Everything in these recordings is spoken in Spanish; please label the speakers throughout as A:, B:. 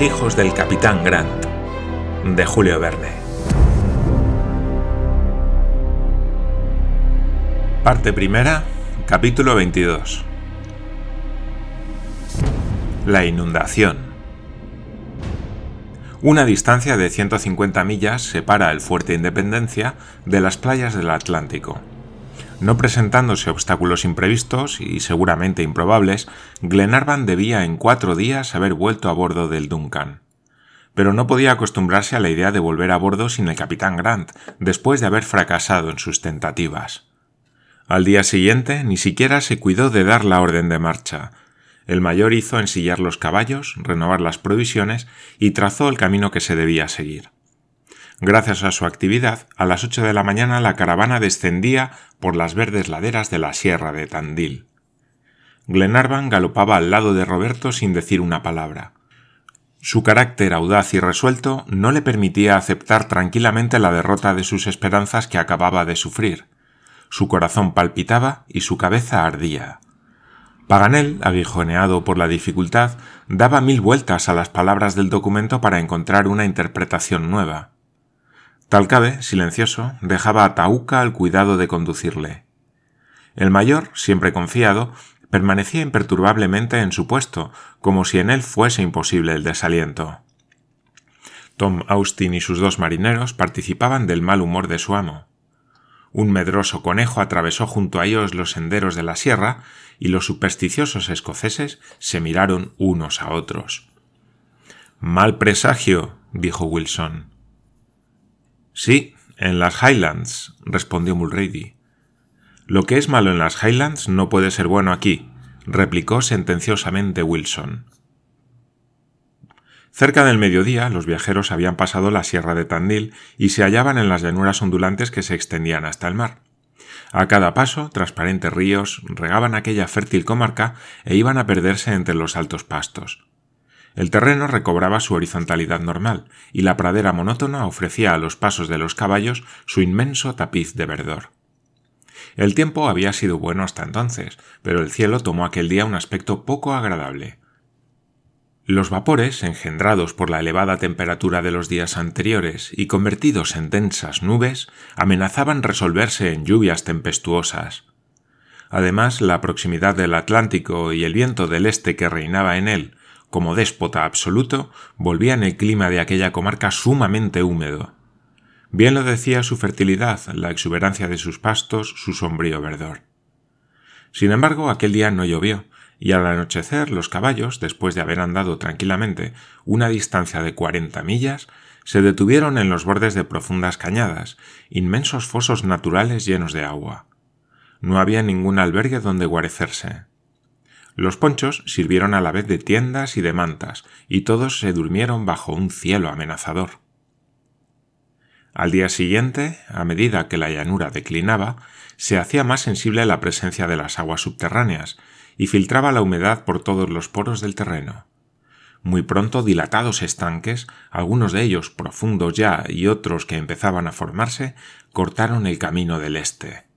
A: Hijos del capitán Grant, de Julio Verne. Parte primera, capítulo 22. La inundación. Una distancia de 150 millas separa el fuerte Independencia de las playas del Atlántico. No presentándose obstáculos imprevistos y seguramente improbables, Glenarvan debía en cuatro días haber vuelto a bordo del Duncan. Pero no podía acostumbrarse a la idea de volver a bordo sin el capitán Grant, después de haber fracasado en sus tentativas. Al día siguiente ni siquiera se cuidó de dar la orden de marcha. El mayor hizo ensillar los caballos, renovar las provisiones y trazó el camino que se debía seguir. Gracias a su actividad, a las ocho de la mañana la caravana descendía por las verdes laderas de la sierra de Tandil. Glenarvan galopaba al lado de Roberto sin decir una palabra. Su carácter audaz y resuelto no le permitía aceptar tranquilamente la derrota de sus esperanzas que acababa de sufrir. Su corazón palpitaba y su cabeza ardía. Paganel, aguijoneado por la dificultad, daba mil vueltas a las palabras del documento para encontrar una interpretación nueva. Talcabe, silencioso, dejaba a Tauca al cuidado de conducirle. El mayor, siempre confiado, permanecía imperturbablemente en su puesto, como si en él fuese imposible el desaliento. Tom Austin y sus dos marineros participaban del mal humor de su amo. Un medroso conejo atravesó junto a ellos los senderos de la sierra y los supersticiosos escoceses se miraron unos a otros. Mal presagio, dijo Wilson. Sí, en las Highlands, respondió Mulrady. Lo que es malo en las Highlands no puede ser bueno aquí, replicó sentenciosamente Wilson. Cerca del mediodía los viajeros habían pasado la sierra de Tandil y se hallaban en las llanuras ondulantes que se extendían hasta el mar. A cada paso, transparentes ríos regaban aquella fértil comarca e iban a perderse entre los altos pastos. El terreno recobraba su horizontalidad normal, y la pradera monótona ofrecía a los pasos de los caballos su inmenso tapiz de verdor. El tiempo había sido bueno hasta entonces, pero el cielo tomó aquel día un aspecto poco agradable. Los vapores, engendrados por la elevada temperatura de los días anteriores y convertidos en densas nubes, amenazaban resolverse en lluvias tempestuosas. Además, la proximidad del Atlántico y el viento del este que reinaba en él, como déspota absoluto, volvían el clima de aquella comarca sumamente húmedo. Bien lo decía su fertilidad, la exuberancia de sus pastos, su sombrío verdor. Sin embargo, aquel día no llovió, y al anochecer los caballos, después de haber andado tranquilamente una distancia de cuarenta millas, se detuvieron en los bordes de profundas cañadas, inmensos fosos naturales llenos de agua. No había ningún albergue donde guarecerse. Los ponchos sirvieron a la vez de tiendas y de mantas, y todos se durmieron bajo un cielo amenazador. Al día siguiente, a medida que la llanura declinaba, se hacía más sensible la presencia de las aguas subterráneas, y filtraba la humedad por todos los poros del terreno. Muy pronto dilatados estanques, algunos de ellos profundos ya y otros que empezaban a formarse, cortaron el camino del este.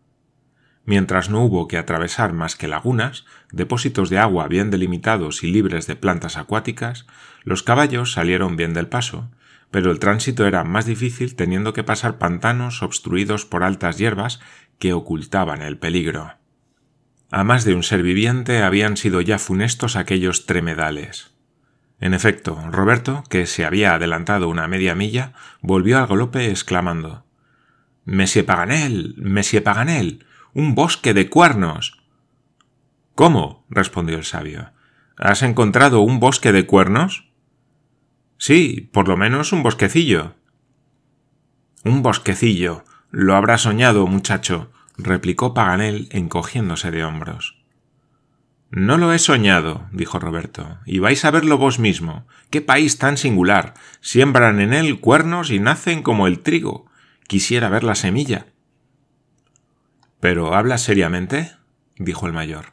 A: Mientras no hubo que atravesar más que lagunas, depósitos de agua bien delimitados y libres de plantas acuáticas, los caballos salieron bien del paso, pero el tránsito era más difícil teniendo que pasar pantanos obstruidos por altas hierbas que ocultaban el peligro. A más de un ser viviente habían sido ya funestos aquellos tremedales. En efecto, Roberto, que se había adelantado una media milla, volvió al galope exclamando Monsieur Paganel. Monsieur Paganel. Un bosque de cuernos. ¿Cómo? respondió el sabio. ¿Has encontrado un bosque de cuernos? Sí, por lo menos un bosquecillo. Un bosquecillo. Lo habrá soñado, muchacho, replicó Paganel encogiéndose de hombros. No lo he soñado, dijo Roberto, y vais a verlo vos mismo. Qué país tan singular. Siembran en él cuernos y nacen como el trigo. Quisiera ver la semilla. ¿Pero hablas seriamente? dijo el mayor.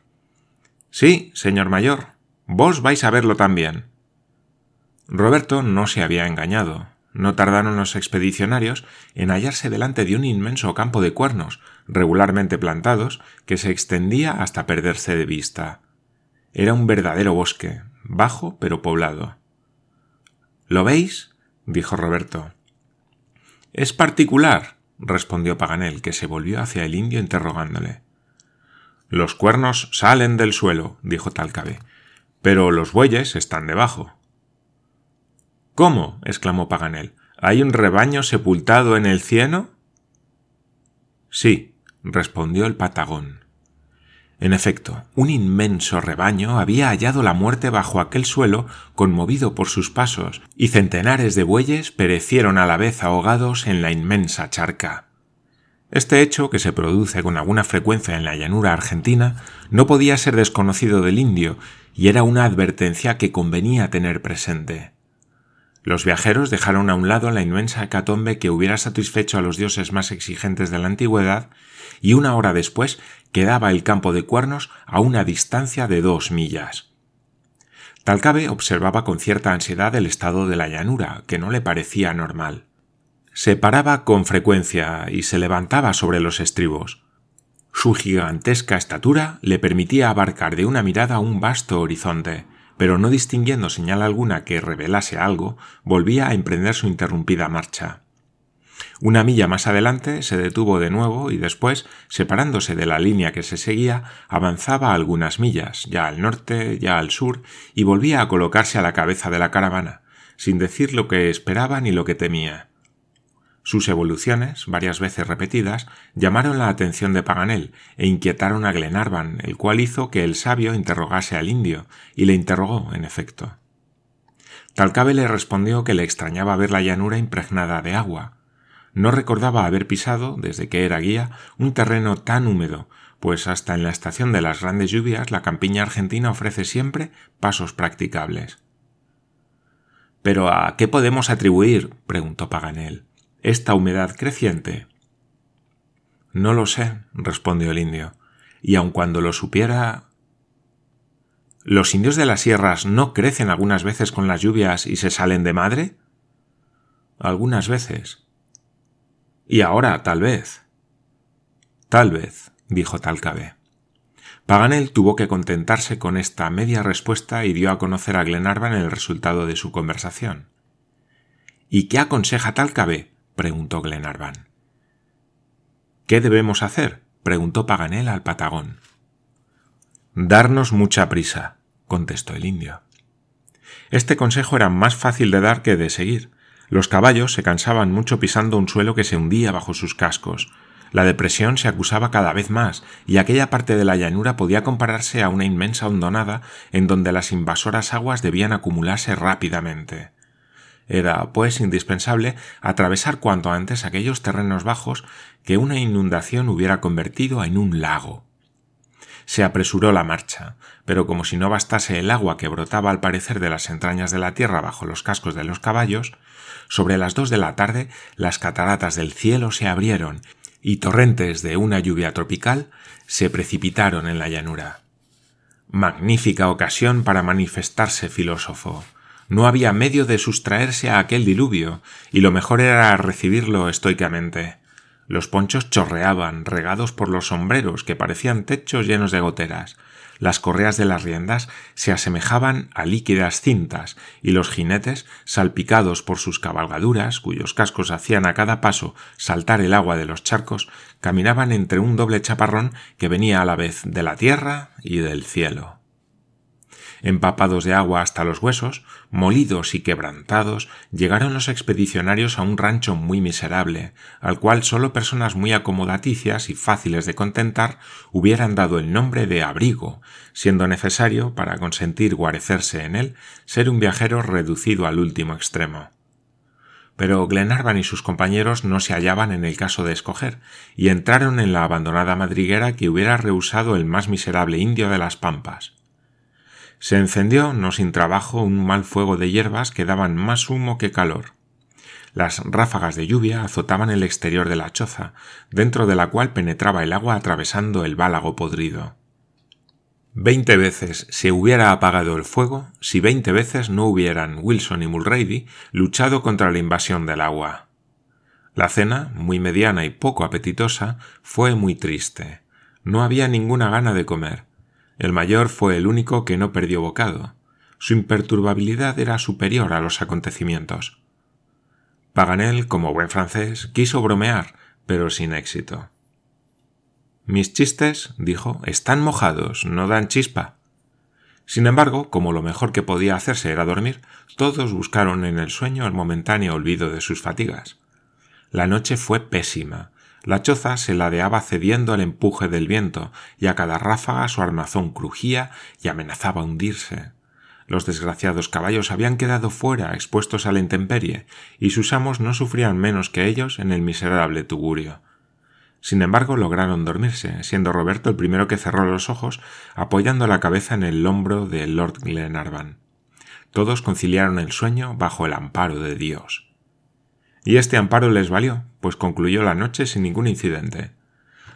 A: Sí, señor mayor. Vos vais a verlo también. Roberto no se había engañado. No tardaron los expedicionarios en hallarse delante de un inmenso campo de cuernos, regularmente plantados, que se extendía hasta perderse de vista. Era un verdadero bosque, bajo pero poblado. ¿Lo veis? dijo Roberto. Es particular, respondió Paganel, que se volvió hacia el indio interrogándole. Los cuernos salen del suelo, dijo Talcabe, pero los bueyes están debajo. ¿Cómo? exclamó Paganel. ¿Hay un rebaño sepultado en el cieno? Sí, respondió el patagón. En efecto, un inmenso rebaño había hallado la muerte bajo aquel suelo conmovido por sus pasos, y centenares de bueyes perecieron a la vez ahogados en la inmensa charca. Este hecho, que se produce con alguna frecuencia en la llanura argentina, no podía ser desconocido del indio, y era una advertencia que convenía tener presente. Los viajeros dejaron a un lado la inmensa hecatombe que hubiera satisfecho a los dioses más exigentes de la antigüedad, y una hora después quedaba el campo de cuernos a una distancia de dos millas. Talcabe observaba con cierta ansiedad el estado de la llanura, que no le parecía normal. Se paraba con frecuencia y se levantaba sobre los estribos. Su gigantesca estatura le permitía abarcar de una mirada un vasto horizonte, pero no distinguiendo señal alguna que revelase algo, volvía a emprender su interrumpida marcha. Una milla más adelante se detuvo de nuevo y después, separándose de la línea que se seguía, avanzaba algunas millas, ya al norte, ya al sur, y volvía a colocarse a la cabeza de la caravana, sin decir lo que esperaba ni lo que temía. Sus evoluciones, varias veces repetidas, llamaron la atención de Paganel e inquietaron a Glenarvan, el cual hizo que el sabio interrogase al indio, y le interrogó, en efecto. Talcabe le respondió que le extrañaba ver la llanura impregnada de agua. No recordaba haber pisado, desde que era guía, un terreno tan húmedo, pues hasta en la estación de las grandes lluvias la campiña argentina ofrece siempre pasos practicables. Pero ¿a qué podemos atribuir? preguntó Paganel esta humedad creciente? No lo sé, respondió el indio, y aun cuando lo supiera... ¿Los indios de las sierras no crecen algunas veces con las lluvias y se salen de madre? Algunas veces. Y ahora, tal vez. Tal vez, dijo Talcabe. Paganel tuvo que contentarse con esta media respuesta y dio a conocer a Glenarvan el resultado de su conversación. ¿Y qué aconseja Talcabe? preguntó Glenarvan. ¿Qué debemos hacer? preguntó Paganel al patagón. Darnos mucha prisa, contestó el indio. Este consejo era más fácil de dar que de seguir. Los caballos se cansaban mucho pisando un suelo que se hundía bajo sus cascos. La depresión se acusaba cada vez más, y aquella parte de la llanura podía compararse a una inmensa hondonada en donde las invasoras aguas debían acumularse rápidamente. Era, pues, indispensable atravesar cuanto antes aquellos terrenos bajos que una inundación hubiera convertido en un lago. Se apresuró la marcha, pero como si no bastase el agua que brotaba al parecer de las entrañas de la tierra bajo los cascos de los caballos, sobre las dos de la tarde las cataratas del cielo se abrieron y torrentes de una lluvia tropical se precipitaron en la llanura. Magnífica ocasión para manifestarse filósofo. No había medio de sustraerse a aquel diluvio, y lo mejor era recibirlo estoicamente. Los ponchos chorreaban, regados por los sombreros, que parecían techos llenos de goteras. Las correas de las riendas se asemejaban a líquidas cintas, y los jinetes, salpicados por sus cabalgaduras, cuyos cascos hacían a cada paso saltar el agua de los charcos, caminaban entre un doble chaparrón que venía a la vez de la tierra y del cielo empapados de agua hasta los huesos, molidos y quebrantados, llegaron los expedicionarios a un rancho muy miserable, al cual sólo personas muy acomodaticias y fáciles de contentar hubieran dado el nombre de abrigo, siendo necesario, para consentir guarecerse en él, ser un viajero reducido al último extremo. Pero Glenarvan y sus compañeros no se hallaban en el caso de escoger, y entraron en la abandonada madriguera que hubiera rehusado el más miserable indio de las pampas. Se encendió, no sin trabajo, un mal fuego de hierbas que daban más humo que calor. Las ráfagas de lluvia azotaban el exterior de la choza, dentro de la cual penetraba el agua atravesando el bálago podrido. Veinte veces se hubiera apagado el fuego si veinte veces no hubieran Wilson y Mulrady luchado contra la invasión del agua. La cena, muy mediana y poco apetitosa, fue muy triste. No había ninguna gana de comer, el mayor fue el único que no perdió bocado. su imperturbabilidad era superior a los acontecimientos. Paganel, como buen francés, quiso bromear, pero sin éxito. Mis chistes, dijo, están mojados, no dan chispa. Sin embargo, como lo mejor que podía hacerse era dormir, todos buscaron en el sueño el momentáneo olvido de sus fatigas. La noche fue pésima. La choza se ladeaba cediendo al empuje del viento, y a cada ráfaga su armazón crujía y amenazaba hundirse. Los desgraciados caballos habían quedado fuera, expuestos a la intemperie, y sus amos no sufrían menos que ellos en el miserable tugurio. Sin embargo, lograron dormirse, siendo Roberto el primero que cerró los ojos, apoyando la cabeza en el hombro de Lord Glenarvan. Todos conciliaron el sueño bajo el amparo de Dios. Y este amparo les valió, pues concluyó la noche sin ningún incidente.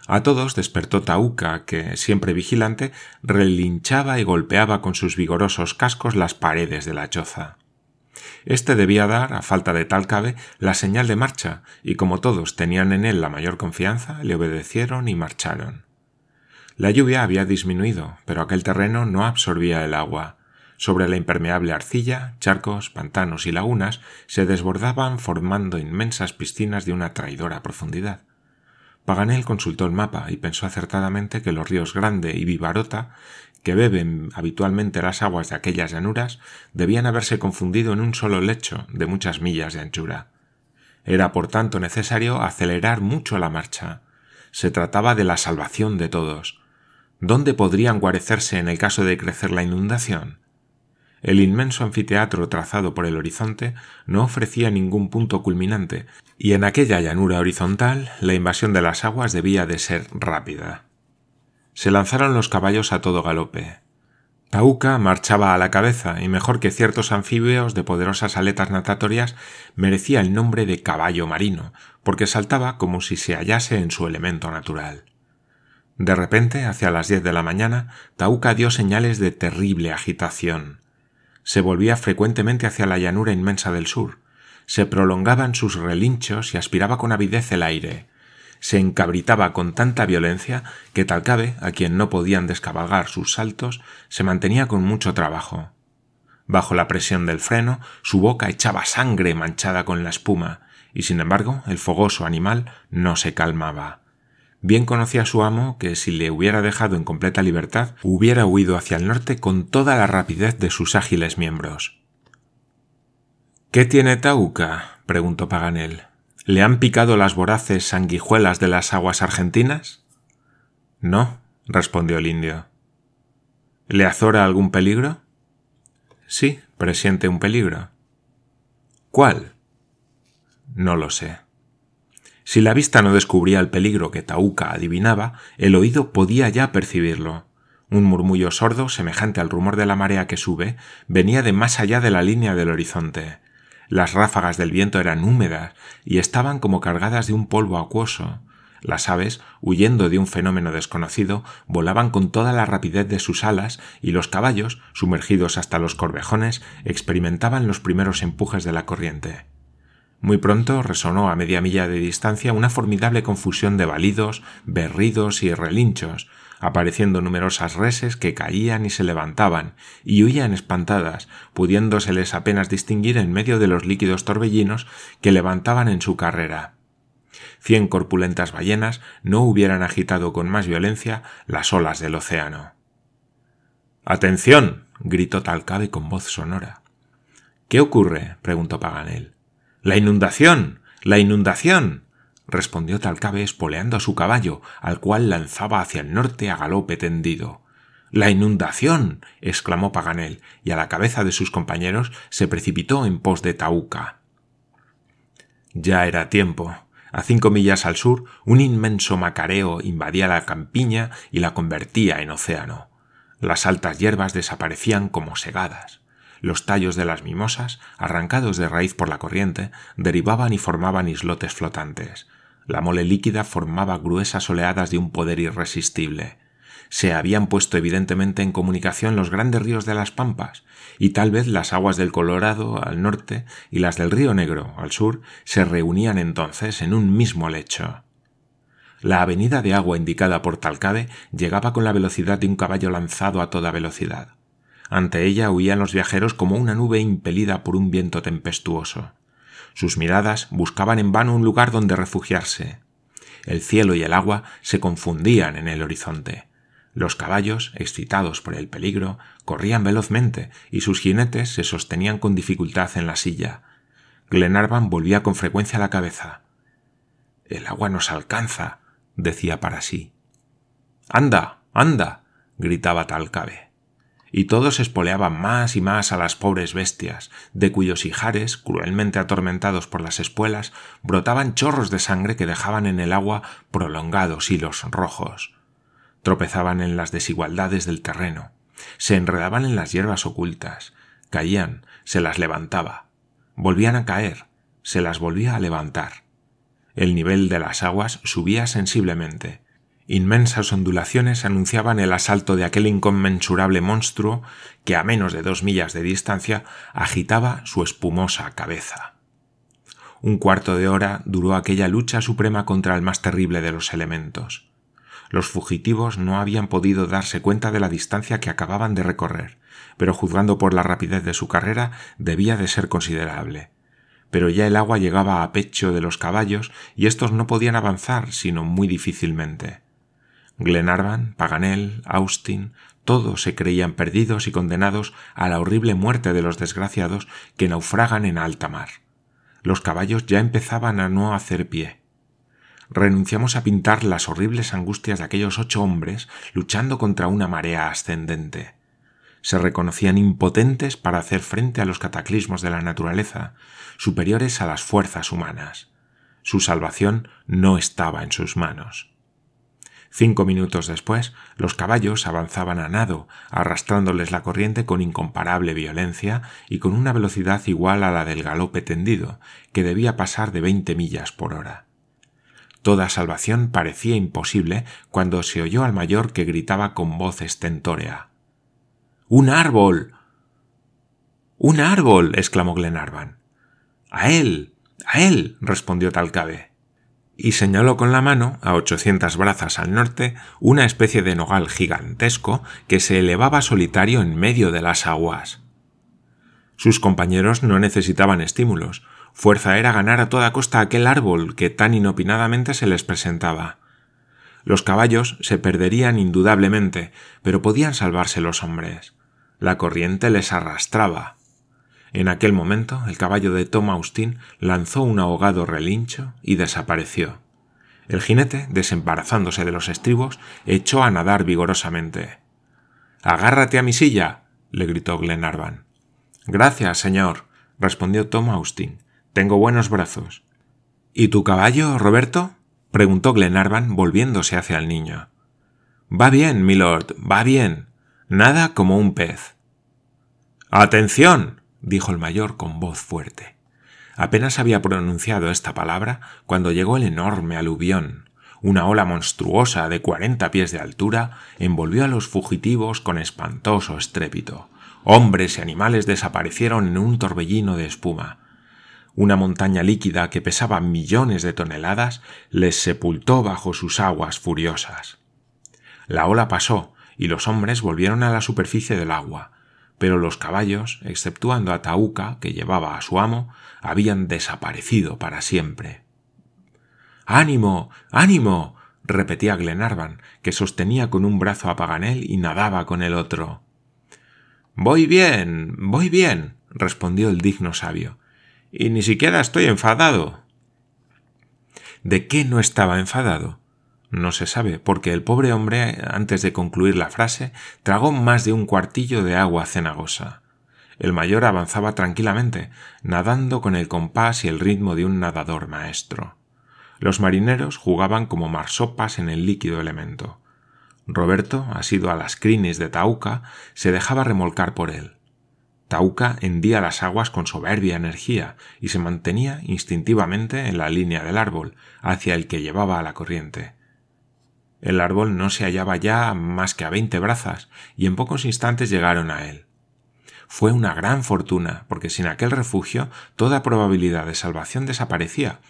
A: A todos despertó Tauca, que, siempre vigilante, relinchaba y golpeaba con sus vigorosos cascos las paredes de la choza. Este debía dar, a falta de tal cabe, la señal de marcha, y como todos tenían en él la mayor confianza, le obedecieron y marcharon. La lluvia había disminuido, pero aquel terreno no absorbía el agua. Sobre la impermeable arcilla, charcos, pantanos y lagunas se desbordaban formando inmensas piscinas de una traidora profundidad. Paganel consultó el mapa y pensó acertadamente que los ríos Grande y Vivarota, que beben habitualmente las aguas de aquellas llanuras, debían haberse confundido en un solo lecho de muchas millas de anchura. Era por tanto necesario acelerar mucho la marcha. Se trataba de la salvación de todos. ¿Dónde podrían guarecerse en el caso de crecer la inundación? El inmenso anfiteatro trazado por el horizonte no ofrecía ningún punto culminante, y en aquella llanura horizontal la invasión de las aguas debía de ser rápida. Se lanzaron los caballos a todo galope. Tauca marchaba a la cabeza, y mejor que ciertos anfibios de poderosas aletas natatorias, merecía el nombre de caballo marino, porque saltaba como si se hallase en su elemento natural. De repente, hacia las diez de la mañana, Tauca dio señales de terrible agitación se volvía frecuentemente hacia la llanura inmensa del sur, se prolongaban sus relinchos y aspiraba con avidez el aire. Se encabritaba con tanta violencia que Talcabe, a quien no podían descabalgar sus saltos, se mantenía con mucho trabajo. Bajo la presión del freno, su boca echaba sangre manchada con la espuma, y sin embargo el fogoso animal no se calmaba. Bien conocía su amo que si le hubiera dejado en completa libertad, hubiera huido hacia el norte con toda la rapidez de sus ágiles miembros. ¿Qué tiene Tauca? preguntó Paganel. ¿Le han picado las voraces sanguijuelas de las aguas argentinas? No, respondió el indio. ¿Le azora algún peligro? Sí, presiente un peligro. ¿Cuál? No lo sé. Si la vista no descubría el peligro que Tauca adivinaba, el oído podía ya percibirlo. Un murmullo sordo, semejante al rumor de la marea que sube, venía de más allá de la línea del horizonte. Las ráfagas del viento eran húmedas y estaban como cargadas de un polvo acuoso. Las aves, huyendo de un fenómeno desconocido, volaban con toda la rapidez de sus alas y los caballos, sumergidos hasta los corvejones, experimentaban los primeros empujes de la corriente. Muy pronto resonó a media milla de distancia una formidable confusión de balidos, berridos y relinchos, apareciendo numerosas reses que caían y se levantaban, y huían espantadas, pudiéndoseles apenas distinguir en medio de los líquidos torbellinos que levantaban en su carrera. Cien corpulentas ballenas no hubieran agitado con más violencia las olas del océano. Atención. gritó Talcabe con voz sonora. ¿Qué ocurre? preguntó Paganel. La inundación. la inundación. respondió Talcabe espoleando a su caballo, al cual lanzaba hacia el norte a galope tendido. La inundación. exclamó Paganel, y a la cabeza de sus compañeros se precipitó en pos de Tauca. Ya era tiempo. A cinco millas al sur, un inmenso macareo invadía la campiña y la convertía en océano. Las altas hierbas desaparecían como segadas. Los tallos de las mimosas, arrancados de raíz por la corriente, derivaban y formaban islotes flotantes. La mole líquida formaba gruesas oleadas de un poder irresistible. Se habían puesto evidentemente en comunicación los grandes ríos de las Pampas, y tal vez las aguas del Colorado al norte y las del río Negro al sur se reunían entonces en un mismo lecho. La avenida de agua indicada por Talcade llegaba con la velocidad de un caballo lanzado a toda velocidad. Ante ella huían los viajeros como una nube impelida por un viento tempestuoso. Sus miradas buscaban en vano un lugar donde refugiarse. El cielo y el agua se confundían en el horizonte. Los caballos, excitados por el peligro, corrían velozmente y sus jinetes se sostenían con dificultad en la silla. Glenarvan volvía con frecuencia la cabeza. El agua nos alcanza, decía para sí. Anda, anda, gritaba Talcabe. Y todos espoleaban más y más a las pobres bestias, de cuyos ijares, cruelmente atormentados por las espuelas, brotaban chorros de sangre que dejaban en el agua prolongados hilos rojos. Tropezaban en las desigualdades del terreno, se enredaban en las hierbas ocultas, caían, se las levantaba, volvían a caer, se las volvía a levantar. El nivel de las aguas subía sensiblemente, Inmensas ondulaciones anunciaban el asalto de aquel inconmensurable monstruo que a menos de dos millas de distancia agitaba su espumosa cabeza. Un cuarto de hora duró aquella lucha suprema contra el más terrible de los elementos. Los fugitivos no habían podido darse cuenta de la distancia que acababan de recorrer, pero juzgando por la rapidez de su carrera debía de ser considerable. Pero ya el agua llegaba a pecho de los caballos y éstos no podían avanzar sino muy difícilmente. Glenarvan, Paganel, Austin, todos se creían perdidos y condenados a la horrible muerte de los desgraciados que naufragan en alta mar. Los caballos ya empezaban a no hacer pie. Renunciamos a pintar las horribles angustias de aquellos ocho hombres luchando contra una marea ascendente. Se reconocían impotentes para hacer frente a los cataclismos de la naturaleza, superiores a las fuerzas humanas. Su salvación no estaba en sus manos. Cinco minutos después, los caballos avanzaban a nado, arrastrándoles la corriente con incomparable violencia y con una velocidad igual a la del galope tendido, que debía pasar de veinte millas por hora. Toda salvación parecía imposible cuando se oyó al mayor que gritaba con voz estentórea. ¡Un árbol! ¡Un árbol! exclamó Glenarvan. ¡A él! ¡A él! respondió Talcabe y señaló con la mano, a ochocientas brazas al norte, una especie de nogal gigantesco que se elevaba solitario en medio de las aguas. Sus compañeros no necesitaban estímulos, fuerza era ganar a toda costa aquel árbol que tan inopinadamente se les presentaba. Los caballos se perderían indudablemente, pero podían salvarse los hombres. La corriente les arrastraba. En aquel momento el caballo de Tom Austin lanzó un ahogado relincho y desapareció. El jinete, desembarazándose de los estribos, echó a nadar vigorosamente. Agárrate a mi silla. le gritó Glenarvan. Gracias, señor, respondió Tom Austin. Tengo buenos brazos. ¿Y tu caballo, Roberto? preguntó Glenarvan volviéndose hacia el niño. Va bien, milord, va bien. Nada como un pez. Atención dijo el mayor con voz fuerte. Apenas había pronunciado esta palabra cuando llegó el enorme aluvión. Una ola monstruosa de cuarenta pies de altura envolvió a los fugitivos con espantoso estrépito. Hombres y animales desaparecieron en un torbellino de espuma. Una montaña líquida que pesaba millones de toneladas les sepultó bajo sus aguas furiosas. La ola pasó y los hombres volvieron a la superficie del agua, pero los caballos, exceptuando a Tauca, que llevaba a su amo, habían desaparecido para siempre. ¡Ánimo! ¡Ánimo! repetía Glenarvan, que sostenía con un brazo a Paganel y nadaba con el otro. Voy bien, voy bien, respondió el digno sabio, y ni siquiera estoy enfadado. ¿De qué no estaba enfadado? No se sabe, porque el pobre hombre, antes de concluir la frase, tragó más de un cuartillo de agua cenagosa. El mayor avanzaba tranquilamente, nadando con el compás y el ritmo de un nadador maestro. Los marineros jugaban como marsopas en el líquido elemento. Roberto, asido a las crines de Tauca, se dejaba remolcar por él. Tauca hendía las aguas con soberbia energía y se mantenía instintivamente en la línea del árbol, hacia el que llevaba a la corriente. El árbol no se hallaba ya más que a veinte brazas, y en pocos instantes llegaron a él. Fue una gran fortuna, porque sin aquel refugio toda probabilidad de salvación desaparecía,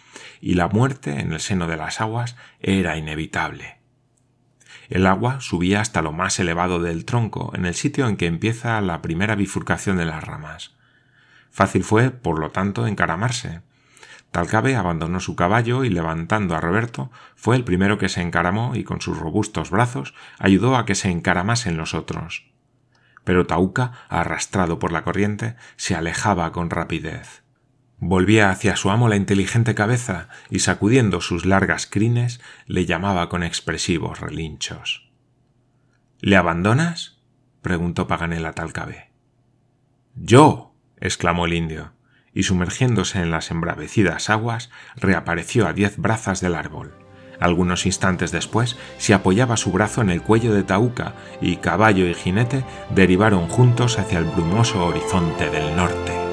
A: y la muerte en el seno de las aguas era inevitable. El agua subía hasta lo más elevado del tronco, en el sitio en que empieza la primera bifurcación de las ramas. Fácil fue, por lo tanto, encaramarse. Talcabe abandonó su caballo y levantando a Roberto, fue el primero que se encaramó y con sus robustos brazos ayudó a que se encaramasen los otros. Pero Tauca, arrastrado por la corriente, se alejaba con rapidez. Volvía hacia su amo la inteligente cabeza y sacudiendo sus largas crines le llamaba con expresivos relinchos. ¿Le abandonas? preguntó Paganel a Talcabe. Yo. exclamó el indio y sumergiéndose en las embravecidas aguas, reapareció a diez brazas del árbol. Algunos instantes después se apoyaba su brazo en el cuello de Tauca y caballo y jinete derivaron juntos hacia el brumoso horizonte del norte.